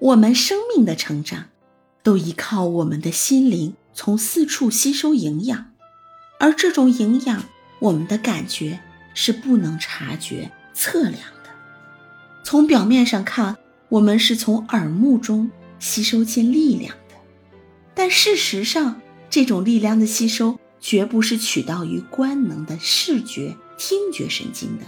我们生命的成长，都依靠我们的心灵从四处吸收营养，而这种营养，我们的感觉是不能察觉、测量的。从表面上看，我们是从耳目中吸收进力量的，但事实上，这种力量的吸收绝不是取道于官能的视觉、听觉神经的。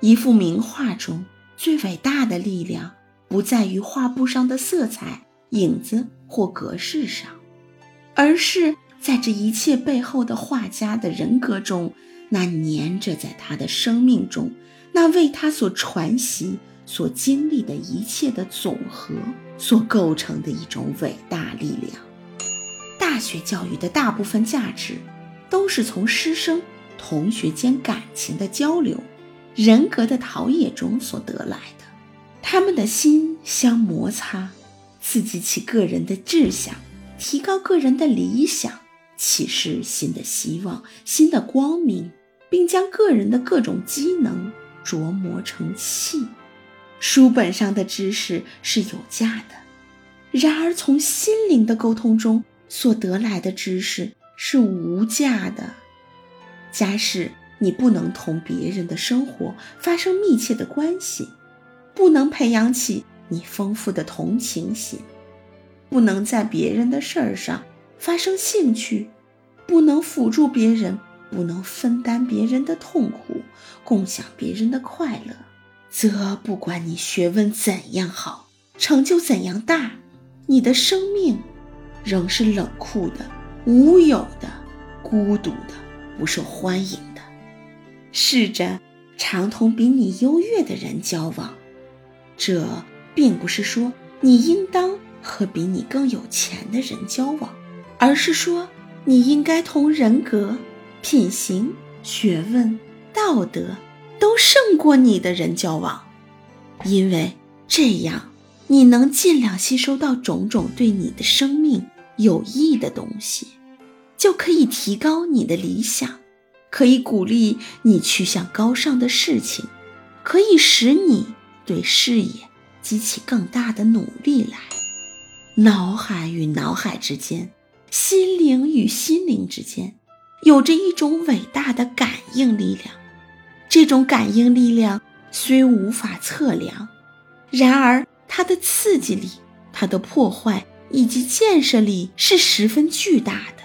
一幅名画中最伟大的力量。不在于画布上的色彩、影子或格式上，而是在这一切背后的画家的人格中，那粘着在他的生命中，那为他所传习、所经历的一切的总和所构成的一种伟大力量。大学教育的大部分价值，都是从师生、同学间感情的交流、人格的陶冶中所得来。他们的心相摩擦，刺激起个人的志向，提高个人的理想，启示新的希望、新的光明，并将个人的各种机能琢磨成器。书本上的知识是有价的，然而从心灵的沟通中所得来的知识是无价的。假使你不能同别人的生活发生密切的关系，不能培养起你丰富的同情心，不能在别人的事儿上发生兴趣，不能辅助别人，不能分担别人的痛苦，共享别人的快乐，则不管你学问怎样好，成就怎样大，你的生命仍是冷酷的、无有的、孤独的、不受欢迎的。试着常同比你优越的人交往。这并不是说你应当和比你更有钱的人交往，而是说你应该同人格、品行、学问、道德都胜过你的人交往，因为这样你能尽量吸收到种种对你的生命有益的东西，就可以提高你的理想，可以鼓励你去向高尚的事情，可以使你。对视野激起更大的努力来，脑海与脑海之间，心灵与心灵之间，有着一种伟大的感应力量。这种感应力量虽无法测量，然而它的刺激力、它的破坏以及建设力是十分巨大的。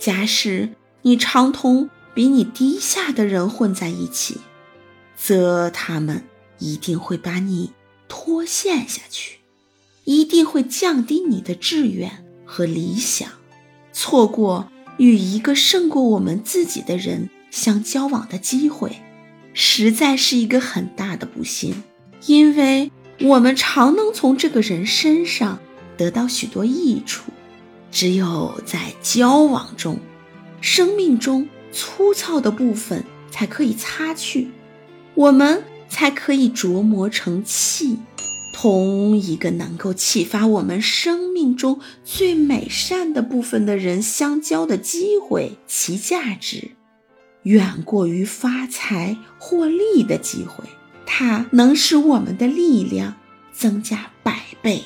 假使你常同比你低下的人混在一起，则他们。一定会把你拖陷下去，一定会降低你的志愿和理想，错过与一个胜过我们自己的人相交往的机会，实在是一个很大的不幸。因为我们常能从这个人身上得到许多益处，只有在交往中，生命中粗糙的部分才可以擦去。我们。才可以琢磨成器，同一个能够启发我们生命中最美善的部分的人相交的机会，其价值远过于发财获利的机会。它能使我们的力量增加百倍。